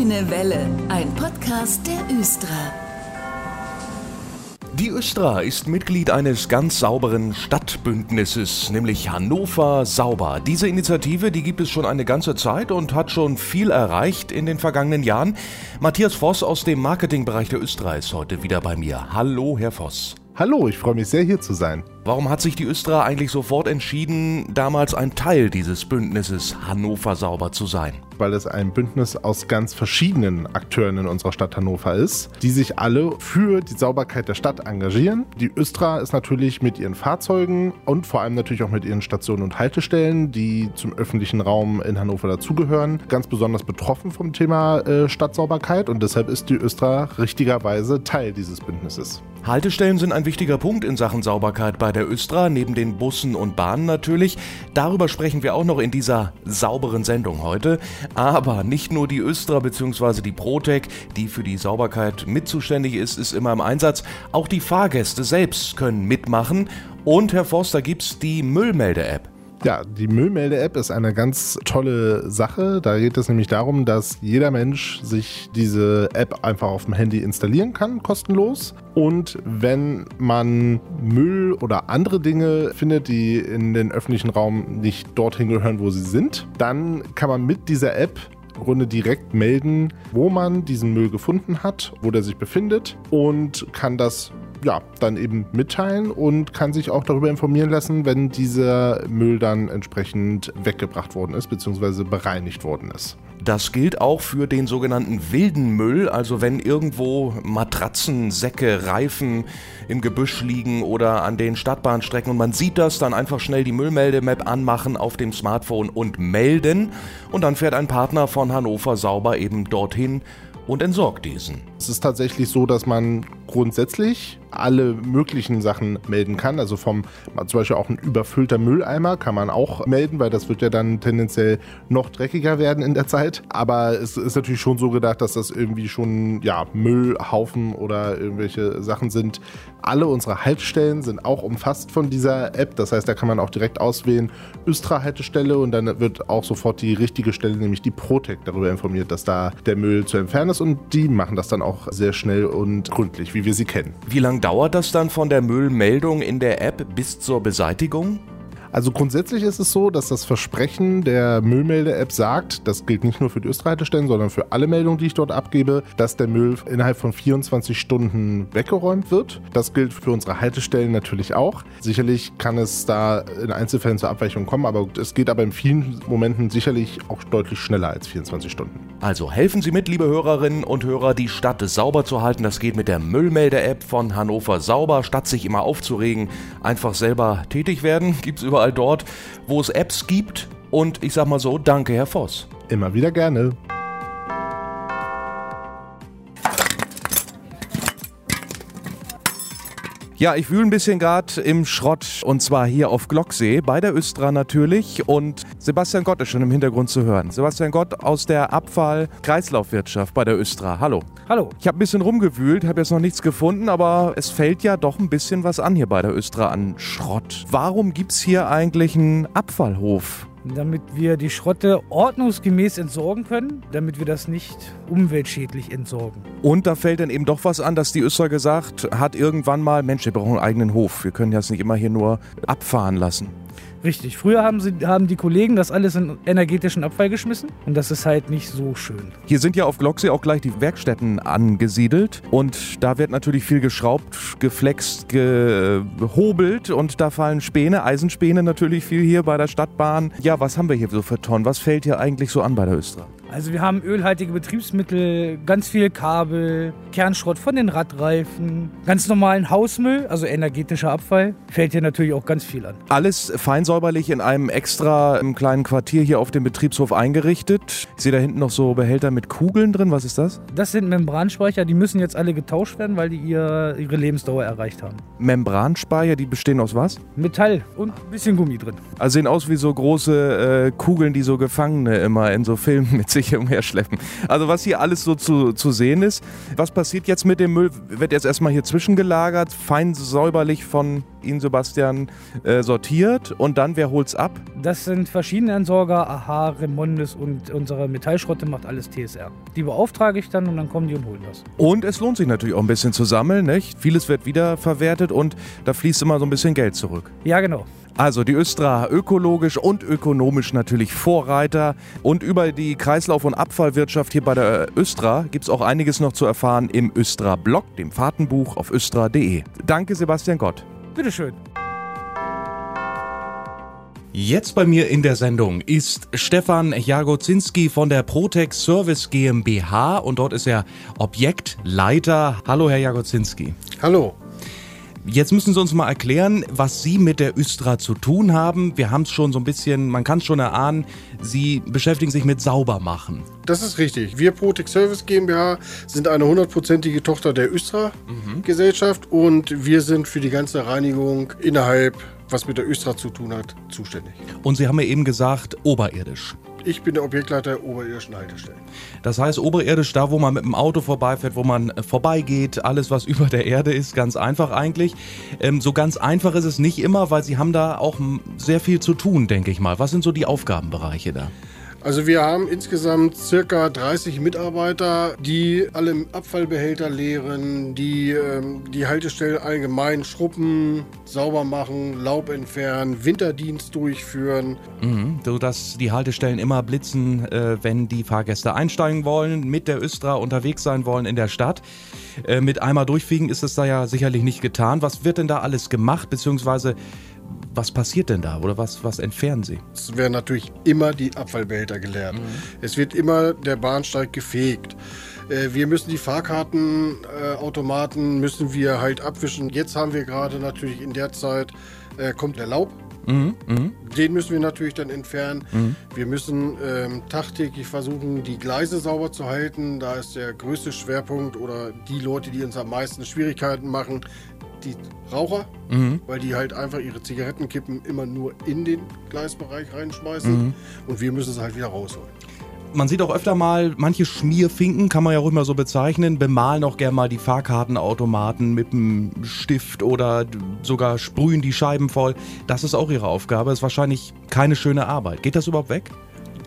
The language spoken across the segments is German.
Grüne Welle, ein Podcast der Östra. Die Östra ist Mitglied eines ganz sauberen Stadtbündnisses, nämlich Hannover Sauber. Diese Initiative, die gibt es schon eine ganze Zeit und hat schon viel erreicht in den vergangenen Jahren. Matthias Voss aus dem Marketingbereich der Östra ist heute wieder bei mir. Hallo, Herr Voss. Hallo, ich freue mich sehr hier zu sein. Warum hat sich die Östra eigentlich sofort entschieden, damals ein Teil dieses Bündnisses Hannover Sauber zu sein? Weil es ein Bündnis aus ganz verschiedenen Akteuren in unserer Stadt Hannover ist, die sich alle für die Sauberkeit der Stadt engagieren. Die Östra ist natürlich mit ihren Fahrzeugen und vor allem natürlich auch mit ihren Stationen und Haltestellen, die zum öffentlichen Raum in Hannover dazugehören, ganz besonders betroffen vom Thema äh, Stadtsauberkeit und deshalb ist die Östra richtigerweise Teil dieses Bündnisses. Haltestellen sind ein wichtiger Punkt in Sachen Sauberkeit bei der Östra, neben den Bussen und Bahnen natürlich. Darüber sprechen wir auch noch in dieser sauberen Sendung heute. Aber nicht nur die Östra bzw. die Protec, die für die Sauberkeit mit zuständig ist, ist immer im Einsatz. Auch die Fahrgäste selbst können mitmachen. Und Herr Forster gibt's die Müllmelde-App. Ja, die Müllmelde-App ist eine ganz tolle Sache. Da geht es nämlich darum, dass jeder Mensch sich diese App einfach auf dem Handy installieren kann, kostenlos. Und wenn man Müll oder andere Dinge findet, die in den öffentlichen Raum nicht dorthin gehören, wo sie sind, dann kann man mit dieser App Grunde direkt melden, wo man diesen Müll gefunden hat, wo der sich befindet und kann das ja, dann eben mitteilen und kann sich auch darüber informieren lassen, wenn dieser Müll dann entsprechend weggebracht worden ist bzw. bereinigt worden ist. Das gilt auch für den sogenannten wilden Müll, also wenn irgendwo Matratzen, Säcke, Reifen im Gebüsch liegen oder an den Stadtbahnstrecken und man sieht das, dann einfach schnell die Müllmeldemap anmachen auf dem Smartphone und melden und dann fährt ein Partner von Hannover sauber eben dorthin und entsorgt diesen. Es ist tatsächlich so, dass man grundsätzlich alle möglichen Sachen melden kann. Also vom zum Beispiel auch ein überfüllter Mülleimer kann man auch melden, weil das wird ja dann tendenziell noch dreckiger werden in der Zeit. Aber es ist natürlich schon so gedacht, dass das irgendwie schon ja Müllhaufen oder irgendwelche Sachen sind. Alle unsere Haltestellen sind auch umfasst von dieser App. Das heißt, da kann man auch direkt auswählen Östra Haltestelle und dann wird auch sofort die richtige Stelle, nämlich die Protec, darüber informiert, dass da der Müll zu entfernen ist und die machen das dann auch sehr schnell und gründlich, wie wir sie kennen. Wie lange dauert das dann von der Müllmeldung in der App bis zur Beseitigung? Also grundsätzlich ist es so, dass das Versprechen der Müllmelde-App sagt, das gilt nicht nur für die Österreichstellen, sondern für alle Meldungen, die ich dort abgebe, dass der Müll innerhalb von 24 Stunden weggeräumt wird. Das gilt für unsere Haltestellen natürlich auch. Sicherlich kann es da in Einzelfällen zur Abweichung kommen, aber es geht aber in vielen Momenten sicherlich auch deutlich schneller als 24 Stunden. Also helfen Sie mit, liebe Hörerinnen und Hörer, die Stadt sauber zu halten. Das geht mit der Müllmelde-App von Hannover Sauber. Statt sich immer aufzuregen, einfach selber tätig werden. Gibt es überall dort, wo es Apps gibt. Und ich sag mal so, danke, Herr Voss. Immer wieder gerne. Ja, ich wühle ein bisschen gerade im Schrott und zwar hier auf Glocksee bei der Östra natürlich und Sebastian Gott ist schon im Hintergrund zu hören. Sebastian Gott aus der Abfall-Kreislaufwirtschaft bei der Östra. Hallo. Hallo. Ich habe ein bisschen rumgewühlt, habe jetzt noch nichts gefunden, aber es fällt ja doch ein bisschen was an hier bei der Östra an Schrott. Warum gibt es hier eigentlich einen Abfallhof? Damit wir die Schrotte ordnungsgemäß entsorgen können, damit wir das nicht umweltschädlich entsorgen. Und da fällt dann eben doch was an, dass die Össer gesagt hat irgendwann mal, Mensch, wir brauchen einen eigenen Hof. Wir können das nicht immer hier nur abfahren lassen. Richtig. Früher haben, sie, haben die Kollegen das alles in energetischen Abfall geschmissen und das ist halt nicht so schön. Hier sind ja auf Glocksee auch gleich die Werkstätten angesiedelt und da wird natürlich viel geschraubt, geflext, gehobelt und da fallen Späne, Eisenspäne natürlich viel hier bei der Stadtbahn. Ja, was haben wir hier so für Tonnen? Was fällt hier eigentlich so an bei der Östra? Also wir haben ölhaltige Betriebsmittel, ganz viel Kabel, Kernschrott von den Radreifen, ganz normalen Hausmüll, also energetischer Abfall, fällt hier natürlich auch ganz viel an. Alles feinsäuberlich in einem extra im kleinen Quartier hier auf dem Betriebshof eingerichtet. Ich sehe da hinten noch so Behälter mit Kugeln drin. Was ist das? Das sind Membranspeicher, die müssen jetzt alle getauscht werden, weil die ihr, ihre Lebensdauer erreicht haben. Membranspeicher, die bestehen aus was? Metall und ein bisschen Gummi drin. Also sehen aus wie so große äh, Kugeln, die so Gefangene immer in so Filmen mit sich sich umherschleppen. Also was hier alles so zu, zu sehen ist. Was passiert jetzt mit dem Müll? Wird jetzt erstmal hier zwischengelagert, fein säuberlich von Ihnen, Sebastian, äh, sortiert und dann, wer holt's ab? Das sind verschiedene Entsorger, Aha, Remondes und unsere Metallschrotte macht alles TSR. Die beauftrage ich dann und dann kommen die und holen das. Und es lohnt sich natürlich auch ein bisschen zu sammeln, nicht? Vieles wird wiederverwertet und da fließt immer so ein bisschen Geld zurück. Ja, genau. Also die Östra ökologisch und ökonomisch natürlich Vorreiter. Und über die Kreislauf- und Abfallwirtschaft hier bei der Östra gibt es auch einiges noch zu erfahren im Östra-Blog, dem Fahrtenbuch auf östra.de. Danke, Sebastian Gott. Bitteschön. Jetzt bei mir in der Sendung ist Stefan Jagozinski von der Protex Service GmbH und dort ist er Objektleiter. Hallo, Herr Jagozinski. Hallo. Jetzt müssen Sie uns mal erklären, was Sie mit der Östra zu tun haben. Wir haben es schon so ein bisschen, man kann es schon erahnen, Sie beschäftigen sich mit Saubermachen. Das ist richtig. Wir Protex Service GmbH sind eine hundertprozentige Tochter der Östra Gesellschaft und wir sind für die ganze Reinigung innerhalb, was mit der Östra zu tun hat, zuständig. Und Sie haben mir eben gesagt, oberirdisch. Ich bin der Objektleiter der oberirdischen Haltestellen. Das heißt, oberirdisch, da wo man mit dem Auto vorbeifährt, wo man äh, vorbeigeht, alles was über der Erde ist, ganz einfach eigentlich. Ähm, so ganz einfach ist es nicht immer, weil Sie haben da auch sehr viel zu tun, denke ich mal. Was sind so die Aufgabenbereiche da? Also wir haben insgesamt circa 30 Mitarbeiter, die alle Abfallbehälter leeren, die ähm, die Haltestellen allgemein schruppen, sauber machen, Laub entfernen, Winterdienst durchführen. Mhm, so dass die Haltestellen immer blitzen, äh, wenn die Fahrgäste einsteigen wollen, mit der Östra unterwegs sein wollen in der Stadt. Äh, mit einmal durchfliegen ist es da ja sicherlich nicht getan. Was wird denn da alles gemacht, beziehungsweise was passiert denn da oder was, was entfernen Sie? Es werden natürlich immer die Abfallbehälter geleert. Es wird immer der Bahnsteig gefegt. Äh, Wir müssen die Fahrkartenautomaten müssen wir halt abwischen. Jetzt haben wir gerade natürlich in der Zeit äh, kommt der Laub. Den müssen wir natürlich dann entfernen. Wir müssen ähm, tagtäglich versuchen, die Gleise sauber zu halten. Da ist der größte Schwerpunkt oder die Leute, die uns am meisten Schwierigkeiten machen, die Raucher, weil die halt einfach ihre Zigarettenkippen immer nur in den Gleisbereich reinschmeißen und wir müssen sie halt wieder rausholen. Man sieht auch öfter mal, manche Schmierfinken, kann man ja ruhig mal so bezeichnen, bemalen auch gerne mal die Fahrkartenautomaten mit einem Stift oder sogar sprühen die Scheiben voll. Das ist auch ihre Aufgabe. Ist wahrscheinlich keine schöne Arbeit. Geht das überhaupt weg?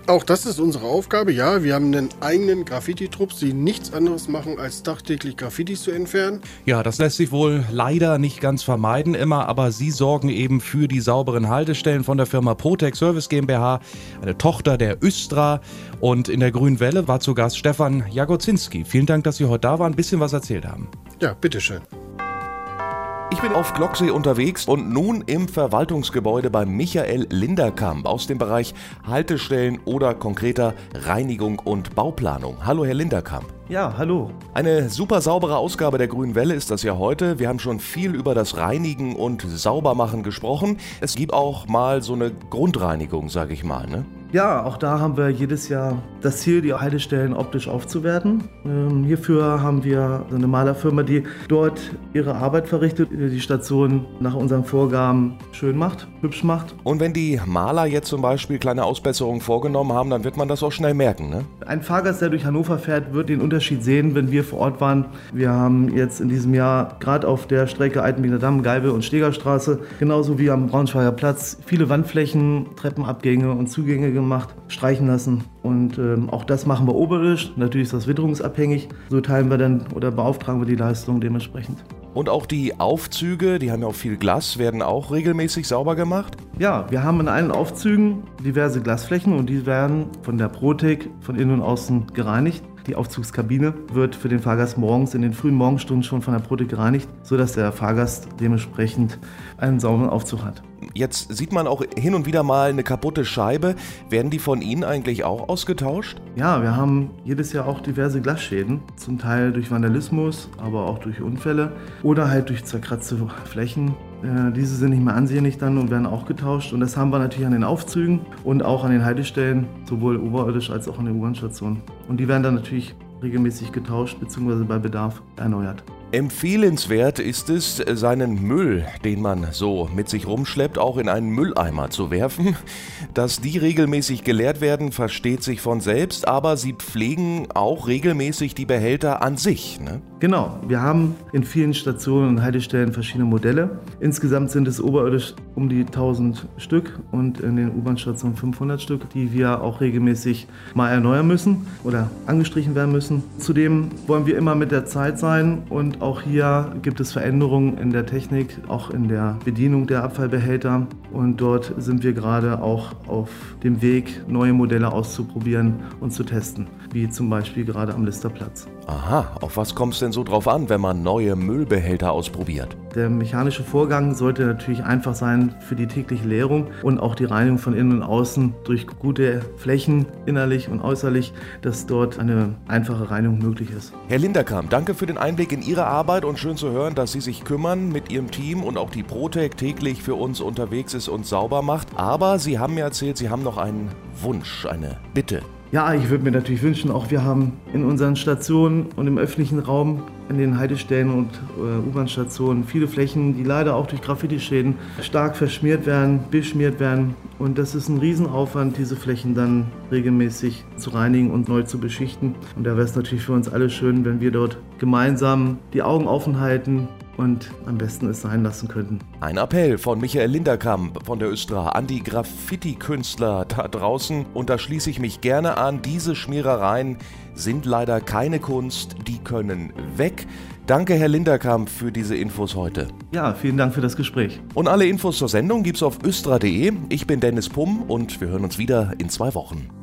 Auch das ist unsere Aufgabe, ja. Wir haben einen eigenen Graffiti-Trupps, die nichts anderes machen, als tagtäglich Graffitis zu entfernen. Ja, das lässt sich wohl leider nicht ganz vermeiden immer, aber Sie sorgen eben für die sauberen Haltestellen von der Firma Protec Service GmbH, eine Tochter der Östra. Und in der Grünen Welle war zu Gast Stefan Jagozinski. Vielen Dank, dass Sie heute da waren, ein bisschen was erzählt haben. Ja, bitteschön. Ich bin auf Glocksee unterwegs und nun im Verwaltungsgebäude bei Michael Linderkamp aus dem Bereich Haltestellen oder konkreter Reinigung und Bauplanung. Hallo, Herr Linderkamp. Ja, hallo. Eine super saubere Ausgabe der Grünen Welle ist das ja heute. Wir haben schon viel über das Reinigen und Saubermachen gesprochen. Es gibt auch mal so eine Grundreinigung, sage ich mal. Ne? Ja, auch da haben wir jedes Jahr das Ziel, die Haltestellen optisch aufzuwerten. Ähm, hierfür haben wir eine Malerfirma, die dort ihre Arbeit verrichtet, die Station nach unseren Vorgaben schön macht, hübsch macht. Und wenn die Maler jetzt zum Beispiel kleine Ausbesserungen vorgenommen haben, dann wird man das auch schnell merken. Ne? Ein Fahrgast, der durch Hannover fährt, wird den Unterschied sehen, wenn wir vor Ort waren. Wir haben jetzt in diesem Jahr gerade auf der Strecke Altenbieder Damm, Geibel und Stegerstraße, genauso wie am Braunschweiger Platz, viele Wandflächen, Treppenabgänge und Zugänge gemacht, streichen lassen. Und ähm, auch das machen wir oberirdisch. Natürlich ist das witterungsabhängig. So teilen wir dann oder beauftragen wir die Leistung dementsprechend. Und auch die Aufzüge, die haben ja auch viel Glas, werden auch regelmäßig sauber gemacht. Ja, wir haben in allen Aufzügen diverse Glasflächen und die werden von der Protec von innen und außen gereinigt. Die Aufzugskabine wird für den Fahrgast morgens in den frühen Morgenstunden schon von der Protec gereinigt, sodass der Fahrgast dementsprechend einen sauberen Aufzug hat. Jetzt sieht man auch hin und wieder mal eine kaputte Scheibe. Werden die von Ihnen eigentlich auch ausgetauscht? Ja, wir haben jedes Jahr auch diverse Glasschäden, zum Teil durch Vandalismus, aber auch durch Unfälle oder halt durch zerkratzte Flächen. Äh, Diese sind nicht mehr ansehnlich dann und werden auch getauscht. Und das haben wir natürlich an den Aufzügen und auch an den Haltestellen, sowohl oberirdisch als auch an den U-Bahn-Stationen. Und die werden dann natürlich regelmäßig getauscht bzw. bei Bedarf erneuert. Empfehlenswert ist es, seinen Müll, den man so mit sich rumschleppt, auch in einen Mülleimer zu werfen. Dass die regelmäßig geleert werden, versteht sich von selbst, aber sie pflegen auch regelmäßig die Behälter an sich. Ne? Genau, wir haben in vielen Stationen und Haltestellen verschiedene Modelle. Insgesamt sind es oberirdisch um die 1000 Stück und in den U-Bahn-Stationen 500 Stück, die wir auch regelmäßig mal erneuern müssen oder angestrichen werden müssen. Zudem wollen wir immer mit der Zeit sein und auch hier gibt es Veränderungen in der Technik, auch in der Bedienung der Abfallbehälter. Und dort sind wir gerade auch auf dem Weg, neue Modelle auszuprobieren und zu testen, wie zum Beispiel gerade am Listerplatz. Aha, auf was kommt es denn so drauf an, wenn man neue Müllbehälter ausprobiert? Der mechanische Vorgang sollte natürlich einfach sein für die tägliche Leerung und auch die Reinigung von innen und außen durch gute Flächen, innerlich und äußerlich, dass dort eine einfache Reinigung möglich ist. Herr Linderkamp, danke für den Einblick in Ihre Arbeit und schön zu hören, dass Sie sich kümmern mit Ihrem Team und auch die Protec täglich für uns unterwegs ist und sauber macht. Aber Sie haben mir erzählt, Sie haben noch einen Wunsch, eine Bitte. Ja, ich würde mir natürlich wünschen, auch wir haben in unseren Stationen und im öffentlichen Raum, in den Haltestellen und äh, U-Bahn-Stationen viele Flächen, die leider auch durch Graffiti-Schäden stark verschmiert werden, beschmiert werden. Und das ist ein Riesenaufwand, diese Flächen dann regelmäßig zu reinigen und neu zu beschichten. Und da wäre es natürlich für uns alle schön, wenn wir dort gemeinsam die Augen offen halten, und am besten es sein lassen könnten. Ein Appell von Michael Linderkamp von der Östra an die Graffiti-Künstler da draußen und da schließe ich mich gerne an. Diese Schmierereien sind leider keine Kunst, die können weg. Danke, Herr Linderkamp, für diese Infos heute. Ja, vielen Dank für das Gespräch. Und alle Infos zur Sendung gibt's auf östra.de. Ich bin Dennis Pumm und wir hören uns wieder in zwei Wochen.